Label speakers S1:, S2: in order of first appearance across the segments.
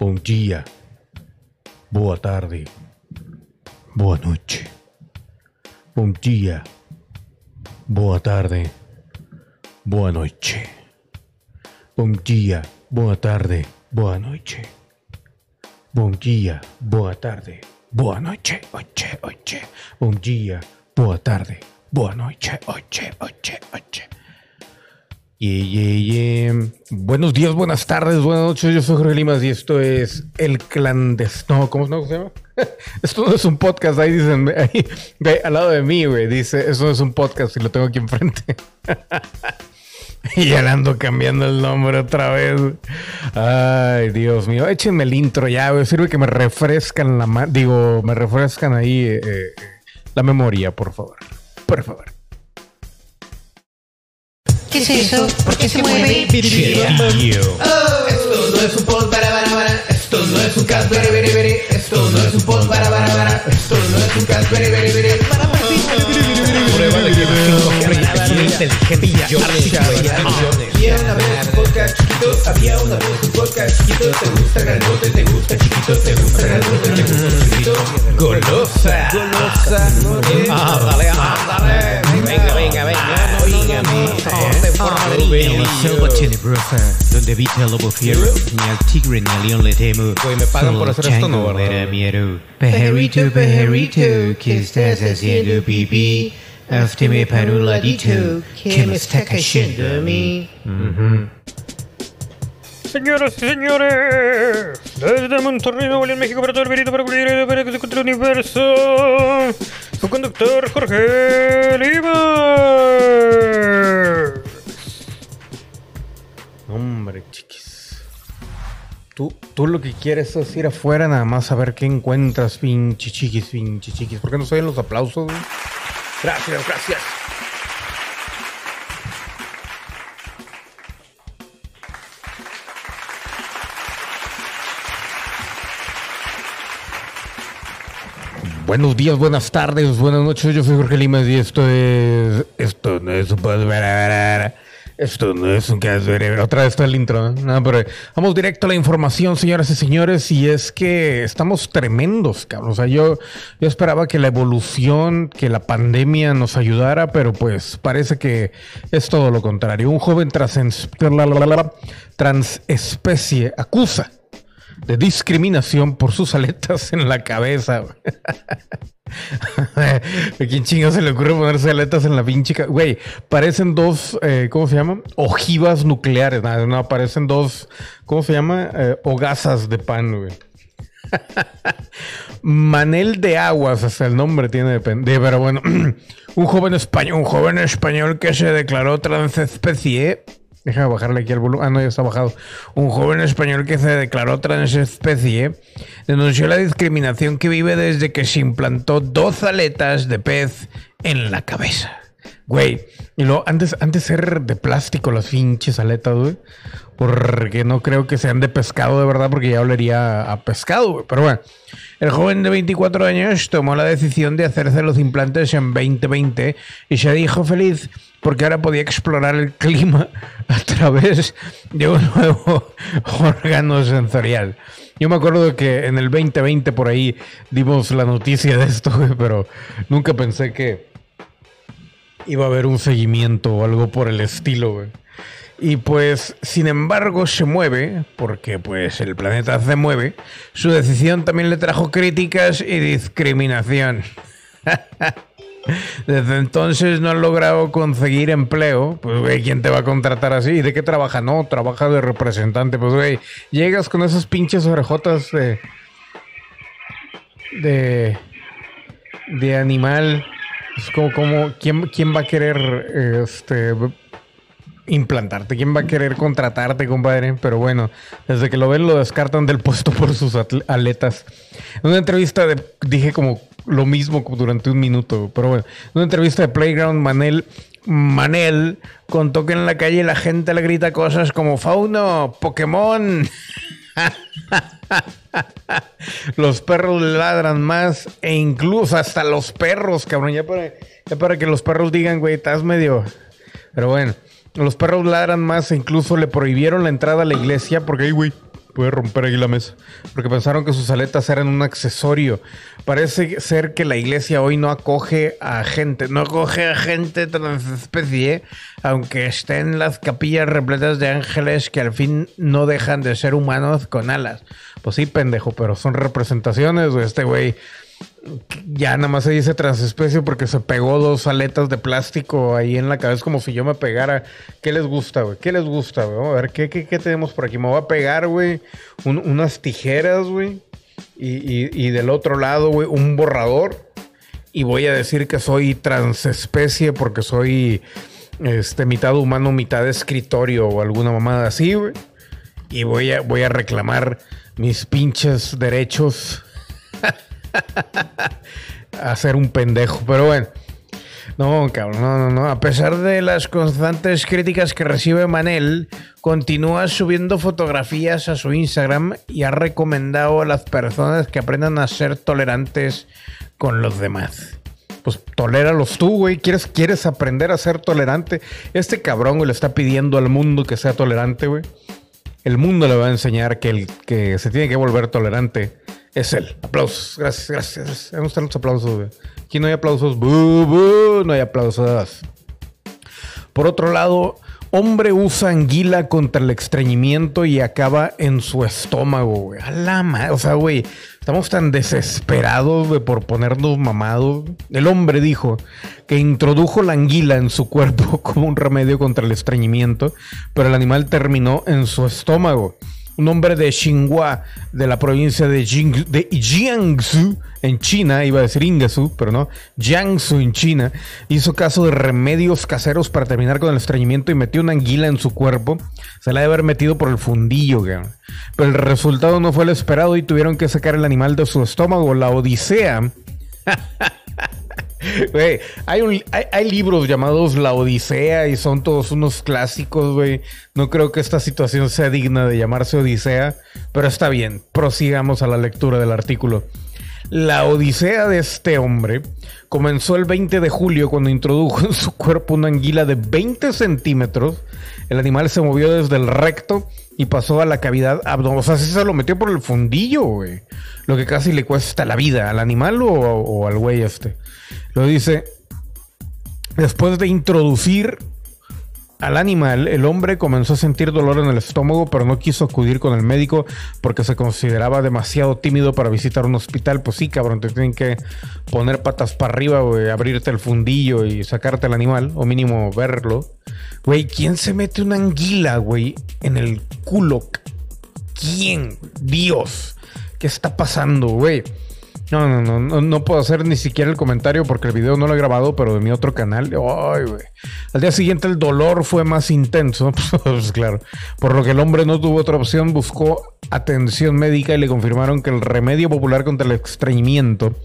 S1: Bom dia. Boa tarde. Boa noite. Bom dia. Boa tarde. Boa noite. Bom dia. Boa tarde. Boa noite. Bom dia. Boa tarde. Boa noite. Oche, oche. Bom dia. Boa tarde. Boa noite. Oche, oche, oche. Yeah, yeah, yeah. Buenos días, buenas tardes, buenas noches. Yo soy Jorge Limas y esto es El Clandestino. ¿Cómo se llama? esto no es un podcast. Ahí dicen, ahí, al lado de mí, güey. Dice, eso no es un podcast y lo tengo aquí enfrente. y ya le ando cambiando el nombre otra vez. Ay, Dios mío. Échenme el intro ya, güey. Sirve que me refrescan la. Digo, me refrescan ahí eh, eh, la memoria, por favor. Por favor.
S2: ¿Qué es eso? ¿Por qué se mueve?
S3: Oh, esto no es un pod para para para. Esto no es un cast. Esto no es un pod para para para. Esto no es un cast.
S4: Prueba de que no inteligente yo
S3: Había una vez un podcast chiquito. Había una vez un podcast chiquito. Te gusta grandote, te gusta chiquito, te gusta grandote, te gusta chiquito.
S4: Golosa.
S3: Golosa.
S5: Selva tenebrosa, donde habita el lobo fiero, ni al tigre ni al león le temo.
S4: Güey, me pagan por hacer esto, ¿no, verdad?
S5: da miedo. Pajarito, pajarito, ¿qué estás haciendo, pipí? Hazme para un ladito, que me está cayendo a mí.
S6: Señoras y señores, desde Monterrey, Nuevo León, México, para todo el verito, para cubrir el para que se encuentre el universo, su conductor Jorge Lima.
S1: Hombre, chiquis. Tú, tú lo que quieres es ir afuera nada más a ver qué encuentras, pinche chiquis, pinche chiquis. ¿Por qué no se oyen los aplausos? Gracias, gracias. Buenos días, buenas tardes, buenas noches. Yo soy Jorge Limas y esto es. Esto no es Esto no es un caso. Otra vez está el intro. ¿no? No, pero vamos directo a la información, señoras y señores. Y es que estamos tremendos, cabrón. O sea, yo, yo esperaba que la evolución, que la pandemia nos ayudara, pero pues parece que es todo lo contrario. Un joven transespecie acusa de discriminación por sus aletas en la cabeza. ¿A quién chingo se le ocurre ponerse aletas en la pinche Güey, parecen dos, eh, ¿cómo se llaman? Ojivas nucleares. No, no, parecen dos, ¿cómo se llama? Eh, hogazas de pan, güey. Manel de Aguas, hasta el nombre tiene de pero bueno, un joven español, un joven español que se declaró transespecie. Deja de bajarle aquí el volumen. Ah, no, ya está bajado. Un joven español que se declaró transespecie denunció la discriminación que vive desde que se implantó dos aletas de pez en la cabeza. Güey, y luego antes, antes ser de plástico las pinches aletas, güey. Porque no creo que sean de pescado de verdad, porque ya olería a pescado, güey. Pero bueno, el joven de 24 años tomó la decisión de hacerse los implantes en 2020 y se dijo feliz porque ahora podía explorar el clima a través de un nuevo órgano sensorial. Yo me acuerdo que en el 2020 por ahí dimos la noticia de esto, pero nunca pensé que iba a haber un seguimiento o algo por el estilo. Y pues, sin embargo, se mueve, porque pues el planeta se mueve. Su decisión también le trajo críticas y discriminación. Desde entonces no ha logrado conseguir empleo. Pues, güey, ¿quién te va a contratar así? ¿Y de qué trabaja? No, trabaja de representante. Pues, güey, llegas con esas pinches orejotas de... De... De animal. Es como, como ¿quién, ¿quién va a querer este, implantarte? ¿Quién va a querer contratarte, compadre? Pero bueno, desde que lo ven lo descartan del puesto por sus atle- aletas. En una entrevista dije como lo mismo durante un minuto, pero bueno, en una entrevista de Playground, Manel, Manel contó que en la calle la gente le grita cosas como Fauno, Pokémon. los perros ladran más e incluso hasta los perros, cabrón. Ya para, ya para que los perros digan, güey, estás medio. Pero bueno, los perros ladran más e incluso le prohibieron la entrada a la iglesia porque, ay, güey, Puede romper aquí la mesa. Porque pensaron que sus aletas eran un accesorio. Parece ser que la iglesia hoy no acoge a gente, no acoge a gente transespecie, aunque estén las capillas repletas de ángeles que al fin no dejan de ser humanos con alas. Pues sí, pendejo, pero son representaciones, güey. Este güey ya nada más se dice transespecie porque se pegó dos aletas de plástico ahí en la cabeza, como si yo me pegara. ¿Qué les gusta, güey? ¿Qué les gusta, güey? A ver, ¿qué, qué, qué tenemos por aquí? Me voy a pegar, güey, un- unas tijeras, güey. Y, y- y del otro lado, güey, un borrador. Y voy a decir que soy transespecie porque soy este, mitad humano, mitad escritorio o alguna mamada así, güey. Y voy a, voy a reclamar mis pinches derechos a ser un pendejo. Pero bueno. No, cabrón, no, no, no. A pesar de las constantes críticas que recibe Manel, continúa subiendo fotografías a su Instagram y ha recomendado a las personas que aprendan a ser tolerantes con los demás. Pues toléralos tú, güey. ¿Quieres, ¿Quieres aprender a ser tolerante? Este cabrón, güey, le está pidiendo al mundo que sea tolerante, güey. El mundo le va a enseñar que el que se tiene que volver tolerante es él. Aplausos. Gracias, gracias. ¿Dónde están los aplausos? Aquí no hay aplausos. ¡Bu, bu! No hay aplausos. Por otro lado, hombre usa anguila contra el estreñimiento y acaba en su estómago, güey. A la madre. O sea, güey, estamos tan desesperados güey, por ponernos mamados. El hombre dijo que introdujo la anguila en su cuerpo como un remedio contra el estreñimiento, pero el animal terminó en su estómago. Un hombre de Xinhua, de la provincia de, Jing- de Jiangsu, en China, iba a decir Ingesu, pero no, Jiangsu en China, hizo caso de remedios caseros para terminar con el estreñimiento y metió una anguila en su cuerpo. Se la debe haber metido por el fundillo. Pero el resultado no fue el esperado y tuvieron que sacar el animal de su estómago. La Odisea Hay, hay, libros llamados La Odisea y son todos unos clásicos, güey. No creo que esta situación sea digna de llamarse Odisea, pero está bien. Prosigamos a la lectura del artículo. La Odisea de este hombre comenzó el 20 de julio cuando introdujo en su cuerpo una anguila de 20 centímetros. El animal se movió desde el recto y pasó a la cavidad abdominal. O sea, se lo metió por el fundillo, güey. Lo que casi le cuesta la vida al animal o, o al güey este. Lo dice, después de introducir al animal, el hombre comenzó a sentir dolor en el estómago, pero no quiso acudir con el médico porque se consideraba demasiado tímido para visitar un hospital. Pues sí, cabrón, te tienen que poner patas para arriba, güey, abrirte el fundillo y sacarte el animal, o mínimo verlo. Güey, ¿quién se mete una anguila, güey, en el culo? ¿Quién? Dios. ¿Qué está pasando, güey? No, no, no, no, puedo hacer ni siquiera el comentario porque el video no lo he grabado, pero de mi otro canal. Ay, güey. Al día siguiente el dolor fue más intenso, pues claro. Por lo que el hombre no tuvo otra opción, buscó atención médica y le confirmaron que el remedio popular contra el estreñimiento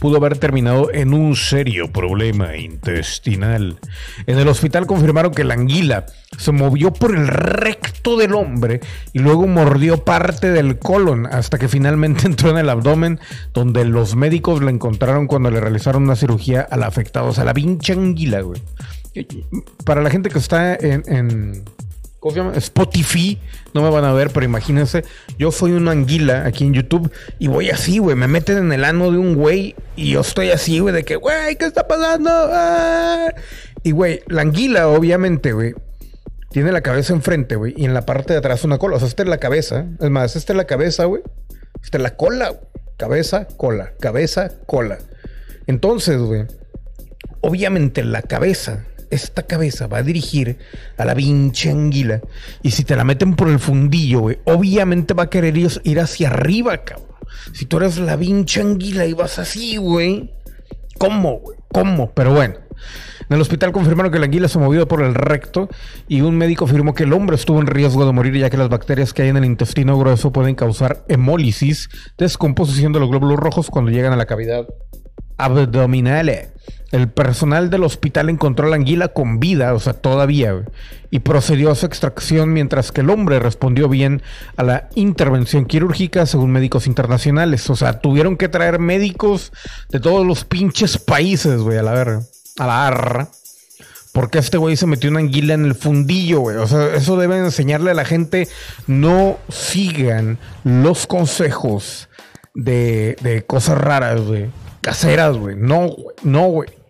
S1: pudo haber terminado en un serio problema intestinal. En el hospital confirmaron que la anguila se movió por el recto del hombre y luego mordió parte del colon hasta que finalmente entró en el abdomen donde los médicos la encontraron cuando le realizaron una cirugía al afectado. O sea, la pinche anguila, güey. Para la gente que está en, ¿cómo se llama? Spotify, no me van a ver, pero imagínense, yo soy una anguila aquí en YouTube y voy así, güey, me meten en el ano de un güey y yo estoy así, güey, de que, güey, ¿qué está pasando? ¡Ah! Y, güey, la anguila, obviamente, güey, tiene la cabeza enfrente, güey, y en la parte de atrás una cola. O sea, esta es la cabeza. Es más, esta es la cabeza, güey. Esta es la cola. Cabeza, cola. Cabeza, cola. Entonces, güey, obviamente la cabeza, esta cabeza va a dirigir a la pinche anguila. Y si te la meten por el fundillo, güey, obviamente va a querer ir hacia arriba, cabrón. Si tú eres la pinche anguila y vas así, güey. ¿Cómo, güey? ¿Cómo? Pero bueno. En el hospital confirmaron que la anguila se movió por el recto y un médico afirmó que el hombre estuvo en riesgo de morir ya que las bacterias que hay en el intestino grueso pueden causar hemólisis, descomposición de los glóbulos rojos cuando llegan a la cavidad abdominal. El personal del hospital encontró la anguila con vida, o sea, todavía, y procedió a su extracción mientras que el hombre respondió bien a la intervención quirúrgica según médicos internacionales. O sea, tuvieron que traer médicos de todos los pinches países, güey, a la verga, a la arra. Porque este güey se metió una anguila en el fundillo, güey. O sea, eso debe enseñarle a la gente. No sigan los consejos de, de cosas raras, güey. Caseras, güey. No, güey. No, güey.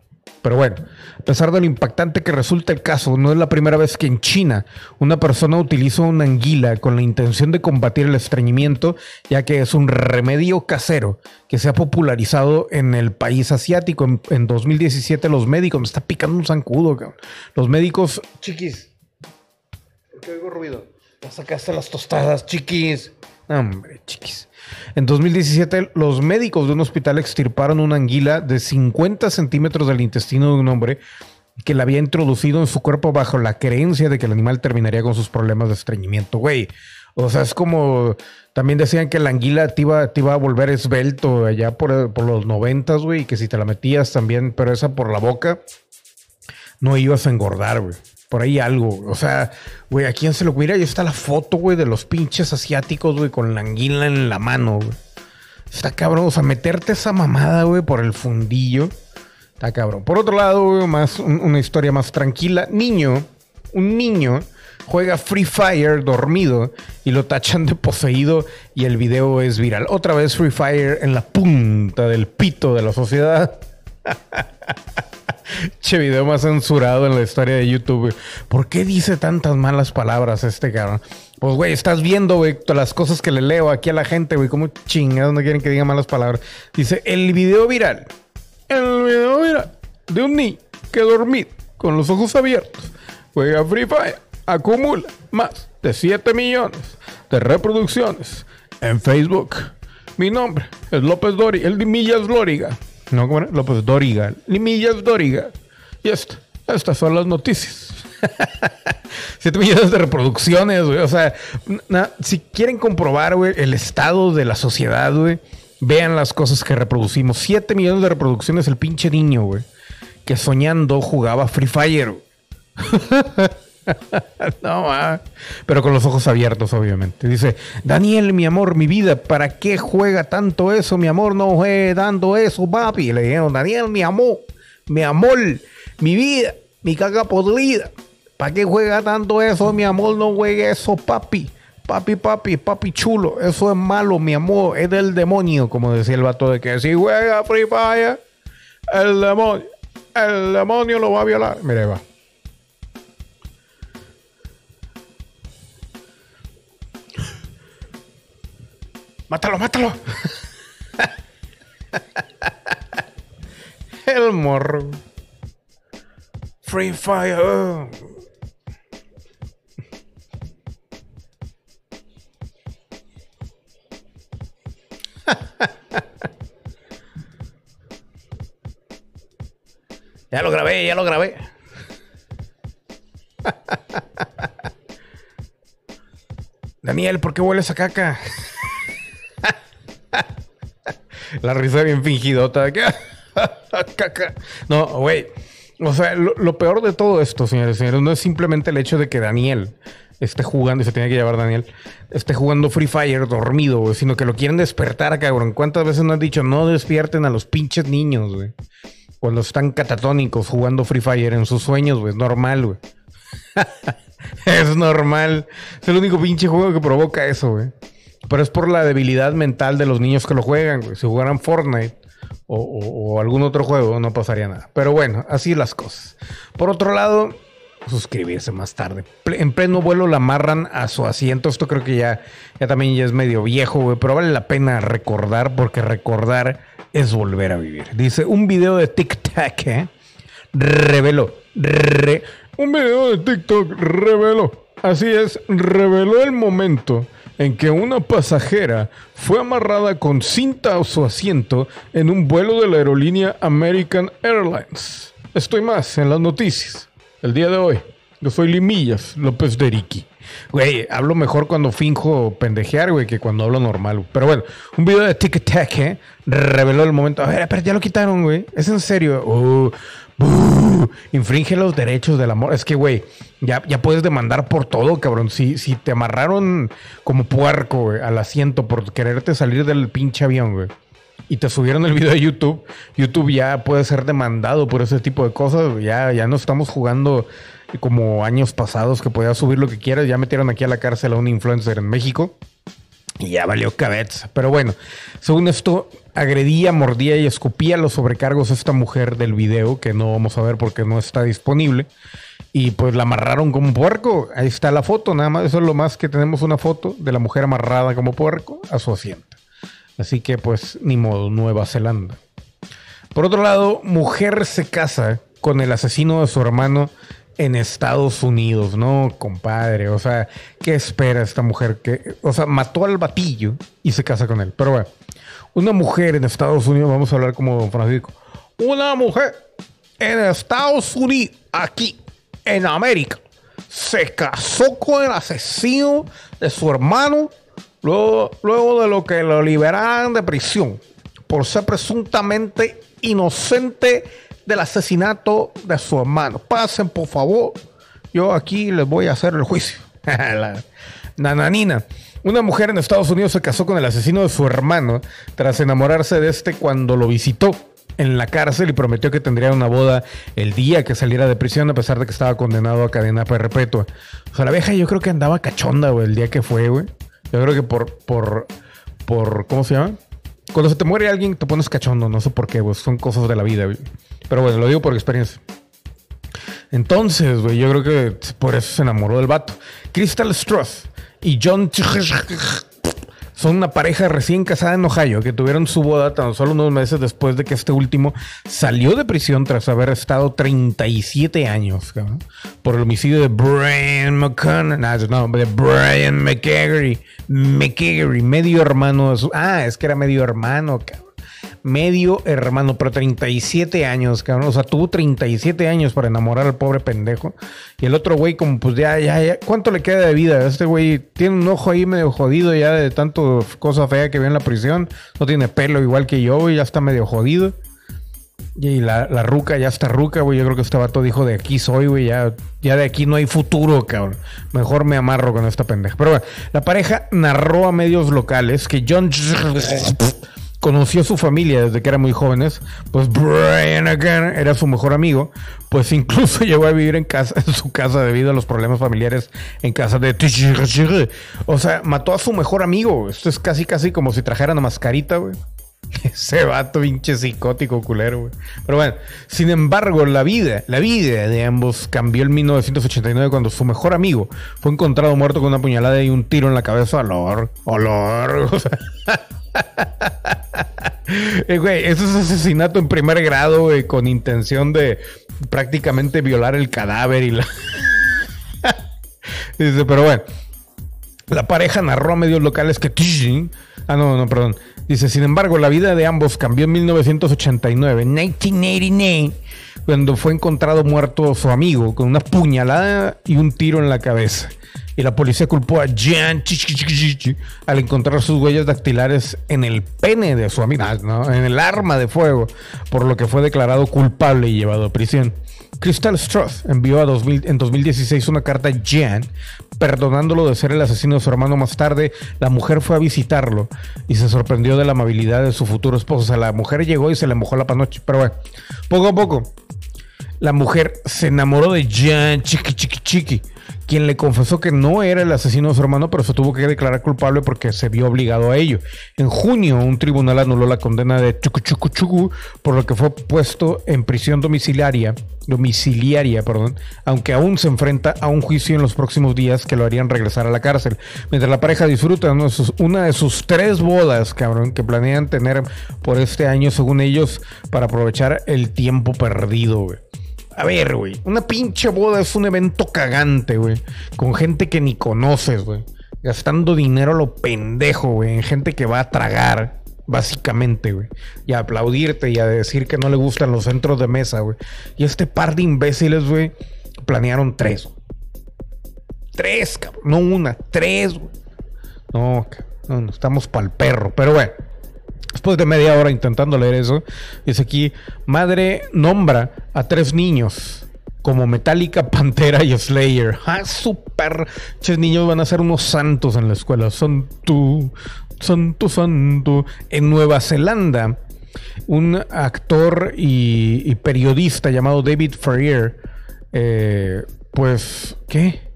S1: Pero bueno, a pesar de lo impactante que resulta el caso, no es la primera vez que en China una persona utiliza una anguila con la intención de combatir el estreñimiento, ya que es un remedio casero que se ha popularizado en el país asiático. En, en 2017 los médicos, me está picando un zancudo, cabrón. Los médicos, chiquis, ¿por qué oigo ruido? Ya sacaste las tostadas, chiquis. Hombre, chiquis. En 2017, los médicos de un hospital extirparon una anguila de 50 centímetros del intestino de un hombre que la había introducido en su cuerpo bajo la creencia de que el animal terminaría con sus problemas de estreñimiento, güey. O sea, es como también decían que la anguila te iba, a volver esbelto allá por, por los noventas, güey, y que si te la metías también, pero esa por la boca, no ibas a engordar, güey. Por ahí algo. O sea, güey, ¿a quién se lo mira? Ahí está la foto, güey, de los pinches asiáticos, güey, con la anguila en la mano, güey. Está cabrón. O sea, meterte esa mamada, güey, por el fundillo. Está cabrón. Por otro lado, güey, más, un- una historia más tranquila. Niño, un niño juega Free Fire dormido y lo tachan de poseído y el video es viral. Otra vez Free Fire en la punta del pito de la sociedad. Che, video más censurado en la historia de YouTube. ¿Por qué dice tantas malas palabras este cabrón? Pues, güey, estás viendo, güey, las cosas que le leo aquí a la gente, güey. ¿Cómo chingados no quieren que diga malas palabras? Dice, el video viral. El video viral de un niño que dormido, con los ojos abiertos, juega Free Fire, acumula más de 7 millones de reproducciones en Facebook. Mi nombre es López Dori, el de Millas Lóriga. No, ¿cómo era? López Dóriga. Millas Dóriga. Y esta, estas son las noticias. 7 millones de reproducciones, güey. O sea, na- si quieren comprobar, güey, el estado de la sociedad, güey, vean las cosas que reproducimos. 7 millones de reproducciones el pinche niño, güey, que soñando jugaba Free Fire. no, ma. pero con los ojos abiertos, obviamente. Dice, Daniel, mi amor, mi vida, ¿para qué juega tanto eso? Mi amor, no juegue dando eso, papi. Le dijeron, Daniel, mi amor, mi amor, mi vida, mi caga podrida. ¿Para qué juega tanto eso, mi amor? No juegue eso, papi. Papi, papi, papi chulo. Eso es malo, mi amor. Es del demonio, como decía el vato de que si juega Free Fire, el demonio, el demonio lo va a violar. Mire, va. Mátalo, mátalo. El morro. Free Fire. Ya lo grabé, ya lo grabé. Daniel, ¿por qué hueles a caca? La risa bien fingidota. No, güey. O sea, lo, peor de todo esto, señores y señores, no es simplemente el hecho de que Daniel esté jugando, y se tiene que llevar Daniel, esté jugando Free Fire dormido, güey, sino que lo quieren despertar, cabrón. ¿Cuántas veces nos han dicho no despierten a los pinches niños, güey? Cuando están catatónicos jugando Free Fire en sus sueños, güey. Es normal, güey. es normal. Es el único pinche juego que provoca eso, güey. Pero es por la debilidad mental de los niños que lo juegan, güey. Si jugaran Fortnite o, algún otro juego, no pasaría nada. Pero bueno, así las cosas. Por otro lado, suscribirse más tarde. En pleno vuelo la amarran a su asiento. Esto creo que ya, ya también ya es medio viejo, güey. Pero vale la pena recordar porque recordar es volver a vivir. Dice un video de TikTok, ¿eh? Reveló. re- un video de TikTok reveló. Así es, reveló el momento en que una pasajera fue amarrada con cinta a su asiento en un vuelo de la aerolínea American Airlines. Estoy más en las noticias. El día de hoy, yo soy Limillas López de Ricky. Güey, hablo mejor cuando finjo pendejear, güey, que cuando hablo normal. Pero bueno, un video de TikTok, ¿eh? Reveló el momento. A ver, pero ya lo quitaron, güey. Es en serio. Uh, infringe los derechos del amor. Es que, güey, ya, ya puedes demandar por todo, cabrón. Si, si te amarraron como puerco, al asiento por quererte salir del pinche avión, güey. y te subieron el video de YouTube, YouTube ya puede ser demandado por ese tipo de cosas. Ya, ya no estamos jugando como años pasados que podías subir lo que quieras. Ya metieron aquí a la cárcel a un influencer en México. Y ya valió cabeza. Pero bueno, según esto, agredía, mordía y escupía los sobrecargos a esta mujer del video, que no vamos a ver porque no está disponible. Y pues la amarraron como puerco. Ahí está la foto, nada más. Eso es lo más que tenemos una foto de la mujer amarrada como puerco a su asiento. Así que pues ni modo, Nueva Zelanda. Por otro lado, mujer se casa con el asesino de su hermano en Estados Unidos, ¿no, compadre? O sea, ¿qué espera esta mujer? Que, o sea, mató al batillo y se casa con él. Pero bueno, una mujer en Estados Unidos, vamos a hablar como Don Francisco. Una mujer en Estados Unidos, aquí, en América, se casó con el asesino de su hermano luego, luego de lo que lo liberaran de prisión por ser presuntamente inocente del asesinato de su hermano. Pasen, por favor. Yo aquí les voy a hacer el juicio. Nananina. Una mujer en Estados Unidos se casó con el asesino de su hermano tras enamorarse de este cuando lo visitó en la cárcel y prometió que tendría una boda el día que saliera de prisión a pesar de que estaba condenado a cadena perpetua. O sea, la vieja yo creo que andaba cachonda, güey, el día que fue, güey. Yo creo que por, por, por, ¿cómo se llama? Cuando se te muere alguien te pones cachondo, no sé por qué, güey. Son cosas de la vida, güey. Pero bueno, lo digo por experiencia. Entonces, güey, yo creo que por eso se enamoró del vato. Crystal Struth y John son una pareja recién casada en Ohio que tuvieron su boda tan solo unos meses después de que este último salió de prisión tras haber estado 37 años cabrón, por el homicidio de Brian McConnell, no, de Brian McGaggery, McGaggery, medio hermano de su, ah, es que era medio hermano, cabrón medio hermano, pero 37 años, cabrón. O sea, tuvo 37 años para enamorar al pobre pendejo. Y el otro güey, como pues ya, ya, ya, ¿cuánto le queda de vida? Este güey tiene un ojo ahí medio jodido ya de tanto cosa fea que ve en la prisión. No tiene pelo igual que yo, güey, ya está medio jodido. Y la, la ruca ya está ruca, güey. Yo creo que este vato dijo de aquí soy, güey. Ya, ya de aquí no hay futuro, cabrón. Mejor me amarro con esta pendeja. Pero bueno, la pareja narró a medios locales que John conoció a su familia desde que eran muy jóvenes, pues Brian again era su mejor amigo, pues incluso llegó a vivir en casa, en su casa debido a los problemas familiares en casa de O sea, mató a su mejor amigo. Esto es casi casi como si trajera una mascarita, güey. Ese vato pinche psicótico culero, güey. Pero bueno, sin embargo, la vida, la vida de ambos cambió en 1989 cuando su mejor amigo fue encontrado muerto con una puñalada y un tiro en la cabeza. Olor, olor. O sea, eh, eso es asesinato en primer grado, con intención de prácticamente violar el cadáver y la. Dice, pero bueno. La pareja narró a medios locales que. Ah, no, no, perdón. Dice, sin embargo, la vida de ambos cambió en 1989, 1989, cuando fue encontrado muerto su amigo con una puñalada y un tiro en la cabeza y la policía culpó a Jan al encontrar sus huellas dactilares en el pene de su amiga, en el arma de fuego, por lo que fue declarado culpable y llevado a prisión. Crystal Struth envió a 2000, en 2016 una carta a Jan perdonándolo de ser el asesino de su hermano más tarde. La mujer fue a visitarlo y se sorprendió de la amabilidad de su futuro esposo. O sea, la mujer llegó y se le mojó la panoche. Pero bueno, poco a poco, la mujer se enamoró de Jan Chiqui Chiqui Chiqui quien le confesó que no era el asesino de su hermano, pero se tuvo que declarar culpable porque se vio obligado a ello. En junio, un tribunal anuló la condena de Chucu Chucu Chucu, por lo que fue puesto en prisión domiciliaria, domiciliaria, perdón, aunque aún se enfrenta a un juicio en los próximos días que lo harían regresar a la cárcel. Mientras la pareja disfruta una de sus tres bodas, cabrón, que planean tener por este año, según ellos, para aprovechar el tiempo perdido, güey. A ver, güey. Una pinche boda es un evento cagante, güey. Con gente que ni conoces, güey. Gastando dinero a lo pendejo, güey. En gente que va a tragar, básicamente, güey. Y a aplaudirte y a decir que no le gustan los centros de mesa, güey. Y este par de imbéciles, güey, planearon tres. Tres, cabrón. No una, tres, güey. No, no, no estamos pa'l perro. Pero, güey. Después de media hora intentando leer eso, dice aquí, madre nombra a tres niños como Metallica, Pantera y Slayer. Ah, super. Ches niños van a ser unos santos en la escuela. Son santo, santo. En Nueva Zelanda, un actor y, y periodista llamado David Ferrier, eh, pues, ¿qué?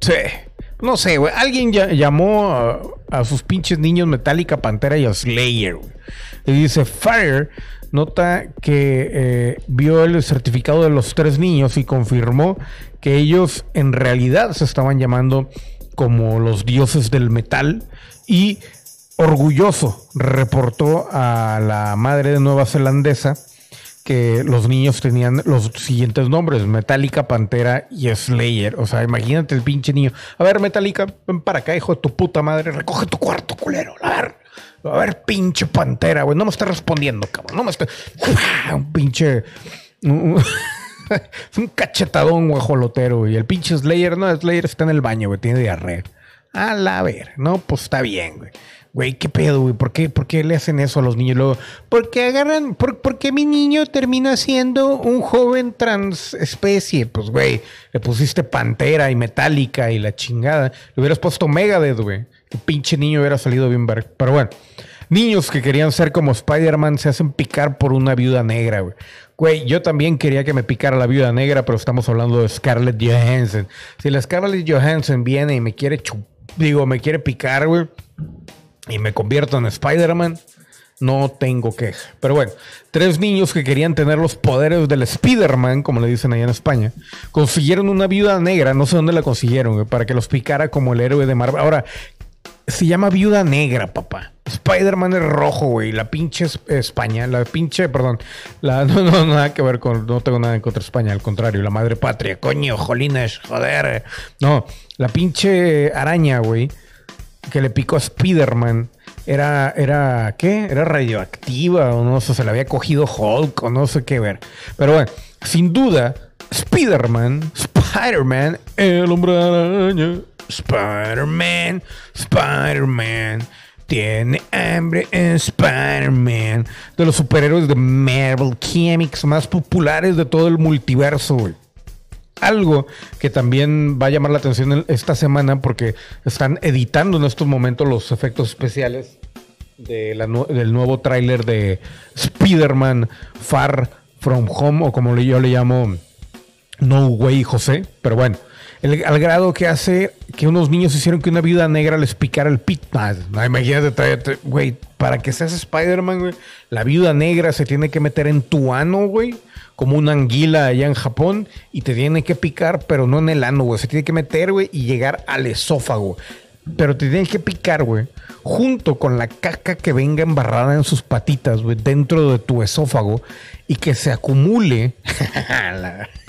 S1: Sí. No sé. Alguien llamó a, sus pinches niños Metallica, Pantera y a Slayer. Y dice, Fire nota que eh, vio el certificado de los tres niños y confirmó que ellos en realidad se estaban llamando como los dioses del metal y orgulloso reportó a la madre de Nueva Zelandesa que los niños tenían los siguientes nombres: Metallica, Pantera y Slayer. O sea, imagínate el pinche niño. A ver, Metallica, ven para acá, hijo de tu puta madre. Recoge tu cuarto, culero. A ver, a ver, pinche Pantera, güey. No me está respondiendo, cabrón. No me está. Un pinche. Es un cachetadón guajolotero. Y el pinche Slayer, no, Slayer está en el baño, güey. Tiene diarrea. A la ver, no, pues está bien, güey. Güey, ¿qué pedo, güey? ¿Por qué, ¿Por qué le hacen eso a los niños? Luego, porque agarran, por, porque mi niño termina siendo un joven transespecie. Pues, güey, le pusiste pantera y metálica y la chingada. Le hubieras puesto Megadeth, güey. El pinche niño hubiera salido bien ver. Pero bueno, niños que querían ser como Spider-Man se hacen picar por una viuda negra, güey. Güey, yo también quería que me picara la viuda negra, pero estamos hablando de Scarlett Johansson. Si la Scarlett Johansson viene y me quiere chup, digo, me quiere picar, güey, y me convierto en Spider-Man, no tengo queja. Pero bueno, tres niños que querían tener los poderes del Spider-Man, como le dicen allá en España, consiguieron una viuda negra, no sé dónde la consiguieron, para que los picara como el héroe de Marvel. Ahora, se llama Viuda Negra, papá. Spider-Man es rojo, güey. La pinche es- España, la pinche, perdón. La, no, no, nada que ver con. No tengo nada en contra de España, al contrario, la madre patria. Coño, jolines, joder. No, la pinche araña, güey, que le picó a Spider-Man. Era, era, ¿qué? Era radioactiva o no sé, se la había cogido Hulk o no sé qué ver. Pero bueno, sin duda, Spider-Man, Spider-Man, el hombre araña, Spider-Man, Spider-Man. Tiene hambre en Spider-Man. De los superhéroes de Marvel Comics más populares de todo el multiverso, güey. Algo que también va a llamar la atención en- esta semana porque están editando en estos momentos los efectos especiales de la del nuevo tráiler de Spider-Man Far From Home o como yo le llamo No Way José. Pero bueno, el- al grado que hace que unos niños hicieron que una viuda negra les picara el pit. No, imagínate, güey, para que seas Spider-Man, güey, la viuda negra se tiene que meter en tu ano, güey, como una anguila allá en Japón, y te tiene que picar, pero no en el ano, güey, se tiene que meter, güey, y llegar al esófago. Pero te tiene que picar, güey, junto con la caca que venga embarrada en sus patitas, güey, dentro de tu esófago y que se acumule.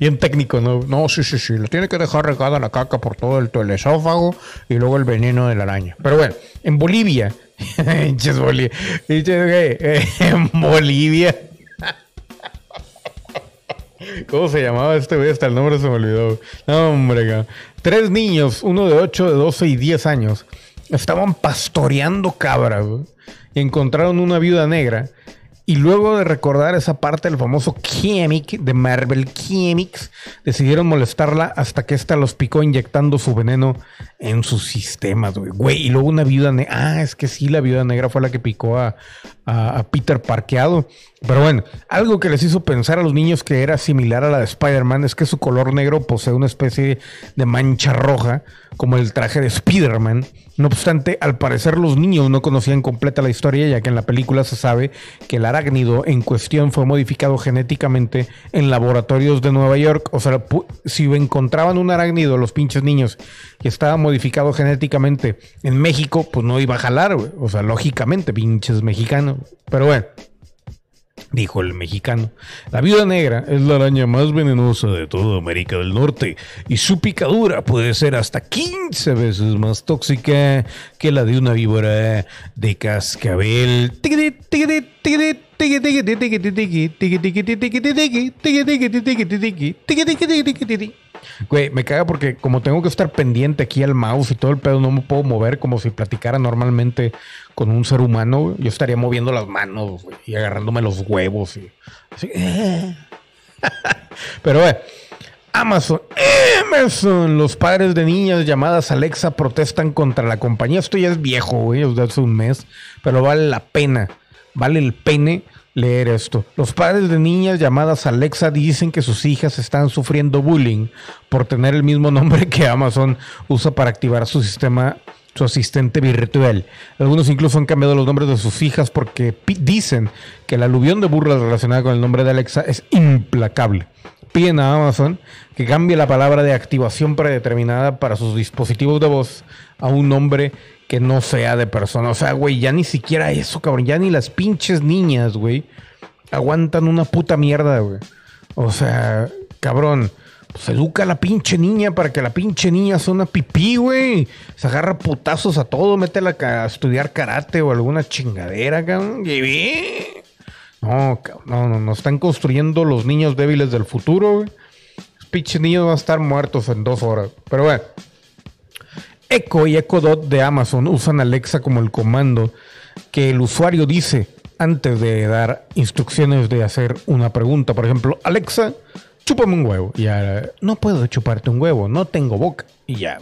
S1: Bien, técnico, ¿no? No, sí, sí, sí. Le tiene que dejar regada la caca por todo el, el esófago y luego el veneno de la araña. Pero bueno, en Bolivia. Pinches Bolivia. En Bolivia. ¿Cómo se llamaba este güey? Hasta el nombre se me olvidó. No, hombre, cabrón. Tres niños, uno de 8, de 12 y 10 años, estaban pastoreando cabras y encontraron una viuda negra. Y luego de recordar esa parte del famoso Chemic de Marvel Chemics, decidieron molestarla hasta que ésta los picó inyectando su veneno en sus sistemas, güey. Güey, y luego una viuda negra. Ah, es que sí, la viuda negra fue la que picó a- a Peter Parqueado. Pero bueno, algo que les hizo pensar a los niños que era similar a la de Spider-Man es que su color negro posee una especie de mancha roja, como el traje de Spider-Man. No obstante, al parecer los niños no conocían completa la historia, ya que en la película se sabe que el arácnido en cuestión fue modificado genéticamente en laboratorios de Nueva York. O sea, si encontraban un arácnido los pinches niños que estaba modificado genéticamente en México, pues no iba a jalar, güey. O sea, lógicamente, pinches mexicanos. Pero bueno. Dijo el mexicano. La viuda negra es la araña más venenosa de toda América del Norte y su picadura puede ser hasta 15 veces más tóxica que la de una víbora de cascabel. Me caga porque como tengo que estar pendiente aquí al mouse y todo el pedo, no me puedo mover como si platicara normalmente con un ser humano. Yo estaría moviendo las manos y agarrándome los huevos. Y, así. Pero, güey, Amazon, Amazon, los padres de niñas llamadas Alexa protestan contra la compañía. Esto ya es viejo, güey, es de hace un mes, pero vale la pena, vale el pene leer esto. Los padres de niñas llamadas Alexa dicen que sus hijas están sufriendo bullying por tener el mismo nombre que Amazon usa para activar su sistema, su asistente virtual. Algunos incluso han cambiado los nombres de sus hijas porque dicen que la aluvión de burlas relacionada con el nombre de Alexa es implacable. Piden a Amazon que cambie la palabra de activación predeterminada para sus dispositivos de voz a un nombre que no sea de persona. O sea, güey, ya ni siquiera eso, cabrón. Ya ni las pinches niñas, güey, aguantan una puta mierda, güey. O sea, cabrón. Pues educa a la pinche niña para que la pinche niña sea una pipí, güey. Se agarra putazos a todo, métela a estudiar karate o alguna chingadera, cabrón. Y. No, no, no, no. Están construyendo los niños débiles del futuro, güey. Los pinches niños van a estar muertos en dos horas. Pero bueno. Echo y Echo Dot de Amazon usan Alexa como el comando que el usuario dice antes de dar instrucciones de hacer una pregunta. Por ejemplo, Alexa, chúpame un huevo. Y ya, no puedo chuparte un huevo, no tengo boca. Y ya.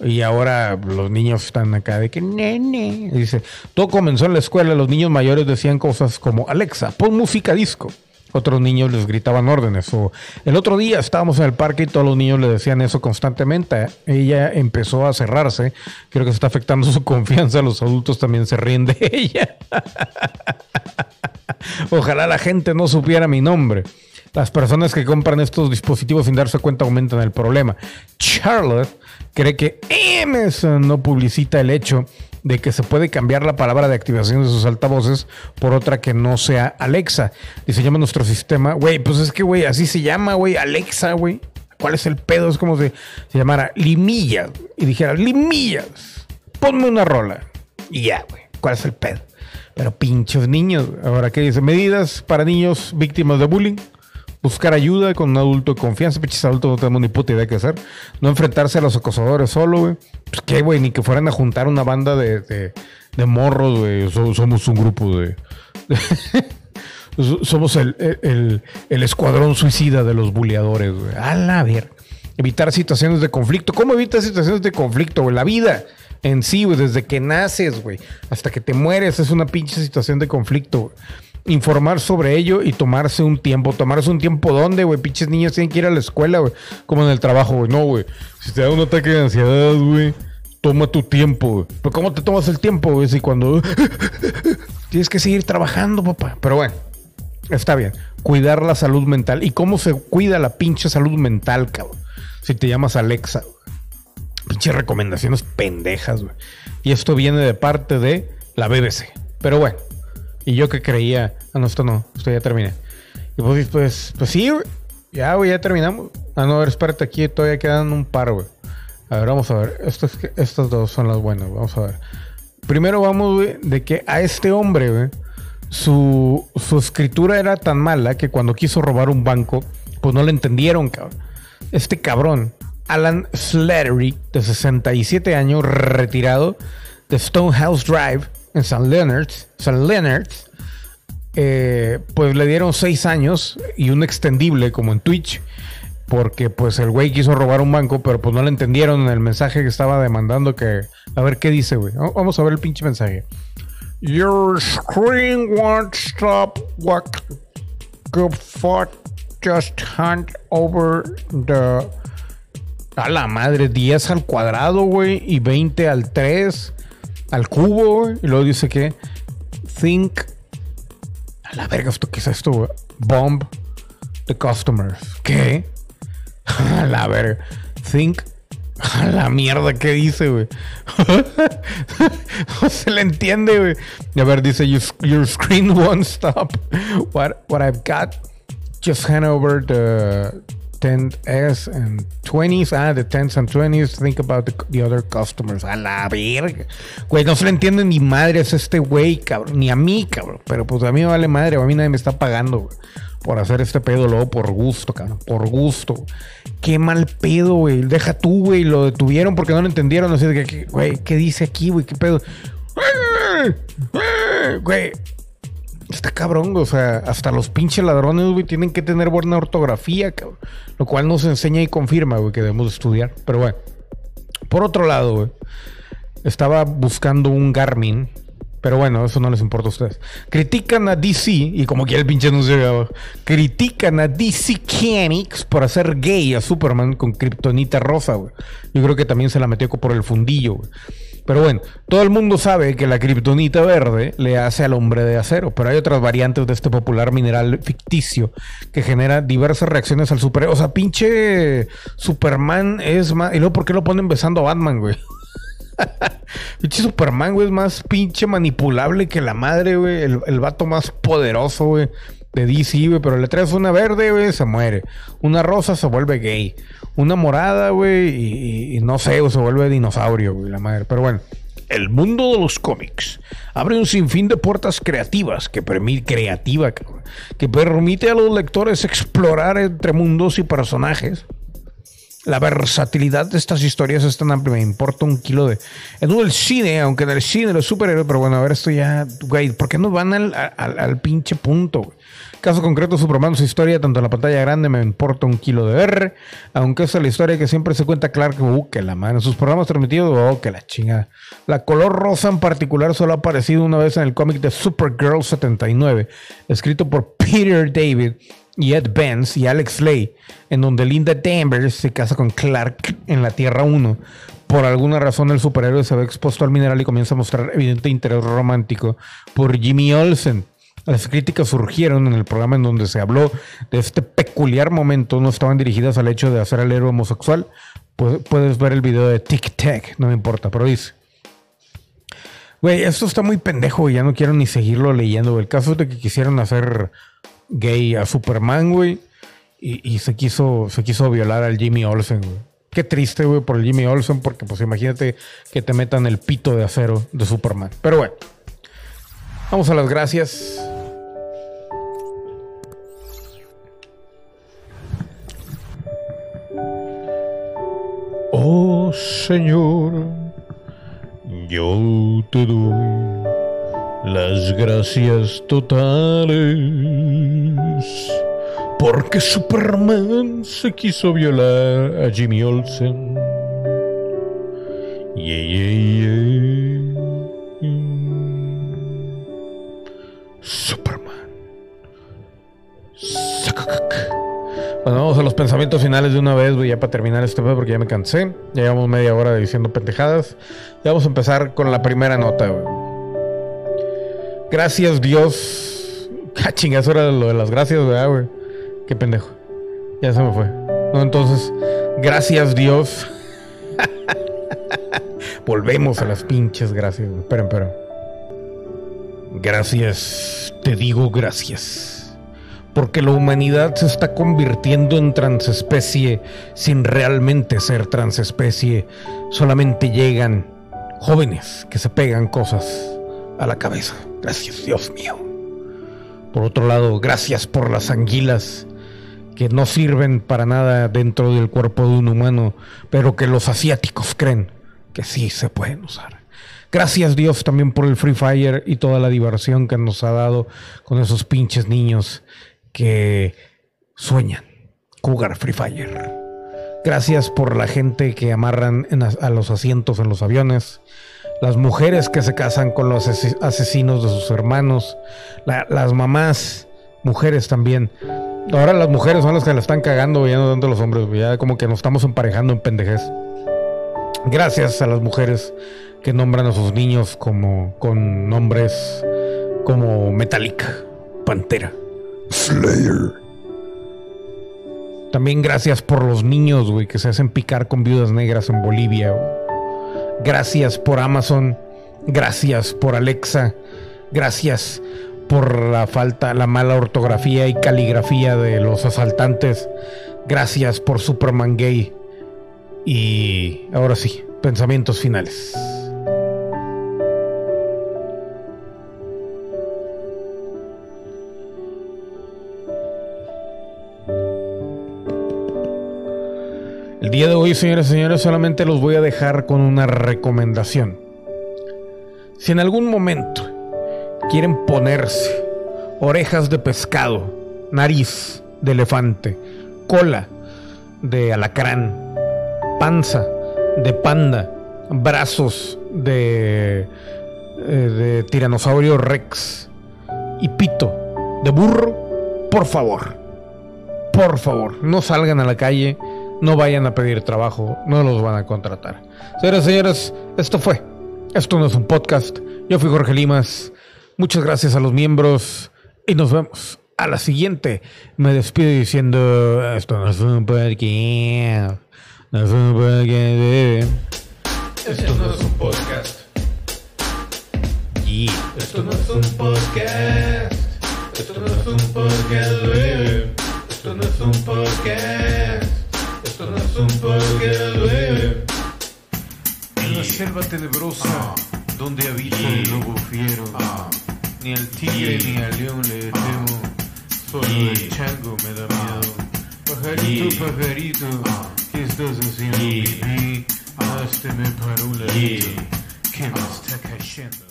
S1: Y ahora los niños están acá de que nene. Dice, todo comenzó en la escuela, los niños mayores decían cosas como Alexa, pon música disco. Otros niños les gritaban órdenes. O el otro día estábamos en el parque y todos los niños le decían eso constantemente. Ella empezó a cerrarse. Creo que se está afectando su confianza. Los adultos también se ríen de ella. Ojalá la gente no supiera mi nombre. Las personas que compran estos dispositivos sin darse cuenta aumentan el problema. Charlotte cree que Amazon no publicita el hecho de que se puede cambiar la palabra de activación de sus altavoces por otra que no sea Alexa. Diseñamos nuestro sistema. Güey, pues es que, güey, así se llama, güey, Alexa, güey. ¿Cuál es el pedo? Es como si se llamara Limillas y dijera, Limillas, ponme una rola. Y ya, güey. ¿Cuál es el pedo? Pero pinchos niños. Ahora, ¿qué dice? Medidas para niños víctimas de bullying. Buscar ayuda con un adulto de confianza. Pinches adultos no tenemos ni puta idea qué hacer. No enfrentarse a los acosadores solo, güey. Pues qué, güey, ni que fueran a juntar una banda de, de, morros, güey. So- Somos un grupo de. somos el, el- el escuadrón suicida de los buleadores, güey. A la ver. Evitar situaciones de conflicto. ¿Cómo evitas situaciones de conflicto, güey? La vida en sí, güey, desde que naces, güey, hasta que te mueres, es una pinche situación de conflicto, güey. Informar sobre ello y tomarse un tiempo. Tomarse un tiempo, ¿dónde, güey? Pinches niños tienen que ir a la escuela, güey. Como en el trabajo, güey. No, güey. Si te da un ataque de ansiedad, güey, toma tu tiempo, güey. Pero ¿cómo te tomas el tiempo, güey? Si cuando... Tienes que seguir trabajando, papá. Pero bueno. Está bien. Cuidar la salud mental. ¿Y cómo se cuida la pinche salud mental, cabrón? Si te llamas Alexa. Pinches recomendaciones pendejas, güey. Y esto viene de parte de la BBC. Pero bueno. Y yo que creía. Ah, no, esto no. Esto ya terminé. Y pues, pues, pues sí. Ya, güey, ya terminamos. Ah, no, a ver, espérate, aquí todavía quedan un par, güey. A ver, vamos a ver. Estos, estas dos son las buenas, vamos a ver. Primero vamos, güey, de que a este hombre, güey, su, su escritura era tan mala que cuando quiso robar un banco, pues no le entendieron, cabrón. Este cabrón, Alan Slattery, de 67 años, retirado de Stonehouse Drive en San Leonard's, San Leonard's, eh, pues le dieron seis años y un extendible como en Twitch. Porque pues el güey quiso robar un banco, pero pues no le entendieron en el mensaje que estaba demandando que... A ver qué dice, güey. Va- Vamos a ver el pinche mensaje. Your screen won't stop what good fuck just hand over the... A la madre, 10 al cuadrado, güey, y 20 al 3, al cubo. Y luego dice que... Think... A la verga, ¿esto qué es esto, güey? Bomb the customers. ¿Qué? A la verga. Think. A la mierda que dice, güey. no se le entiende, güey. A ver, dice, your, your screen won't stop. What, what I've got, just hand over the 10s and 20s. Ah, the 10s and 20s. Think about the, the other customers. A la verga. Güey, no se le entiende ni madres a este güey, cabrón. Ni a mí, cabrón. Pero pues a mí me vale madre. A mí nadie me está pagando. Por hacer este pedo luego por gusto, cabrón. Por gusto. Qué mal pedo, güey. Deja tú, güey. Lo detuvieron porque no lo entendieron. Así que, que, güey, ¿qué dice aquí, güey? ¿Qué pedo? Güey. Está cabrón. O sea, hasta los pinches ladrones, güey, tienen que tener buena ortografía, cabrón. Lo cual nos enseña y confirma, güey, que debemos estudiar. Pero bueno. Por otro lado, güey, estaba buscando un Garmin. Pero bueno, eso no les importa a ustedes. Critican a DC, y como que el pinche no llegaba, critican a DC Comics por hacer gay a Superman con Kryptonita rosa, güey. Yo creo que también se la metió por el fundillo, güey. Pero bueno, todo el mundo sabe que la kriptonita verde le hace al hombre de acero, pero hay otras variantes de este popular mineral ficticio que genera diversas reacciones al superhéroe. O sea, pinche Superman es más... ¿Y luego por qué lo ponen besando a Batman, güey? pinche Superman, güey, es más pinche manipulable que la madre, güey. El, el vato más poderoso, güey. De DC, güey, pero le traes una verde, güey, se muere. Una rosa se vuelve gay. Una morada, güey, y, no sé, güey, se vuelve dinosaurio, güey, la madre. Pero bueno. El mundo de los cómics abre un sinfín de puertas creativas que permite creativa, que permite a los lectores explorar entre mundos y personajes. La versatilidad de estas historias es tan amplia, me importa un kilo de... En el cine, aunque en el cine los superhéroes, pero bueno, a ver, esto ya... Güey, ¿por qué no van al, al, al pinche punto? güey? Caso concreto, Superman, su historia, tanto en la pantalla grande, me importa un kilo de R, aunque esa es la historia que siempre se cuenta Clark, uh, que la mano, sus programas transmitidos, oh, que la chingada. La color rosa en particular solo ha aparecido una vez en el cómic de Supergirl 79, escrito por Peter David y Ed Vance y Alex Lay, en donde Linda Danvers se casa con Clark en la Tierra 1. Por alguna razón el superhéroe se ve expuesto al mineral y comienza a mostrar evidente interés romántico por Jimmy Olsen. Las críticas surgieron en el programa en donde se habló de este peculiar momento, no estaban dirigidas al hecho de hacer al héroe homosexual. Puedes ver el video de Tic Tac, no me importa, pero dice. Güey, esto está muy pendejo y ya no quiero ni seguirlo leyendo. El caso es de que quisieron hacer gay a Superman, güey. Y, y se quiso se quiso violar al Jimmy Olsen, güey. Qué triste, güey, por el Jimmy Olsen, porque pues imagínate que te metan el pito de acero de Superman. Pero bueno, vamos a las gracias. Señor, yo te doy las gracias totales. Porque Superman se quiso violar a Jimmy Olsen. De una vez, ya para terminar este pedo, porque ya me cansé. Ya llevamos media hora diciendo pendejadas. Ya vamos a empezar con la primera nota. Gracias, Dios. Ah, chingas, de lo de las gracias, ¿verdad, güey? Qué pendejo. Ya se me fue. No, entonces, gracias, Dios. Volvemos a las pinches gracias. Esperen, esperen. Gracias, te digo gracias. Porque la humanidad se está convirtiendo en transespecie sin realmente ser transespecie. Solamente llegan jóvenes que se pegan cosas a la cabeza. Gracias, Dios mío. Por otro lado, gracias por las anguilas que no sirven para nada dentro del cuerpo de un humano, pero que los asiáticos creen que sí se pueden usar. Gracias Dios también por el Free Fire y toda la diversión que nos ha dado con esos pinches niños que sueñan jugar Free Fire. Gracias por la gente que amarran a los asientos en los aviones, las mujeres que se casan con los ase- asesinos de sus hermanos, la- las mamás, mujeres también. Ahora las mujeres son las que la están cagando, ya no tanto los hombres, ya como que nos estamos emparejando en pendejez. Gracias a las mujeres que nombran a sus niños como con nombres como Metallica, Pantera, Slayer. También gracias por los niños, güey, que se hacen picar con viudas negras en Bolivia. Gracias por Amazon. Gracias por Alexa. Gracias por la falta, la mala ortografía y caligrafía de los asaltantes. Gracias por Superman Gay. Y ahora sí, pensamientos finales. Día de hoy, señores y señores, solamente los voy a dejar con una recomendación. Si en algún momento quieren ponerse orejas de pescado, nariz de elefante, cola de alacrán, panza de panda, brazos de, eh, de tiranosaurio rex y pito de burro, por favor, por favor, no salgan a la calle, no vayan a pedir trabajo, no los van a contratar. Señoras y señores, esto fue, esto no es un podcast, yo fui Jorge Limas, muchas gracias a los miembros y nos vemos a la siguiente. Me despido diciendo, esto no es un podcast, no es un podcast.
S3: Esto no es un podcast. Esto no es un podcast. Esto no es un podcast. Esto no es un podcast.
S7: En la selva tenebrosa donde habita el lobo fiero, ni al tigre ni al león le temo, solo el chango me da miedo. Pajarito, pajarito, ¿qué estás haciendo pipí? Hazte para un ladito, que me está cayendo.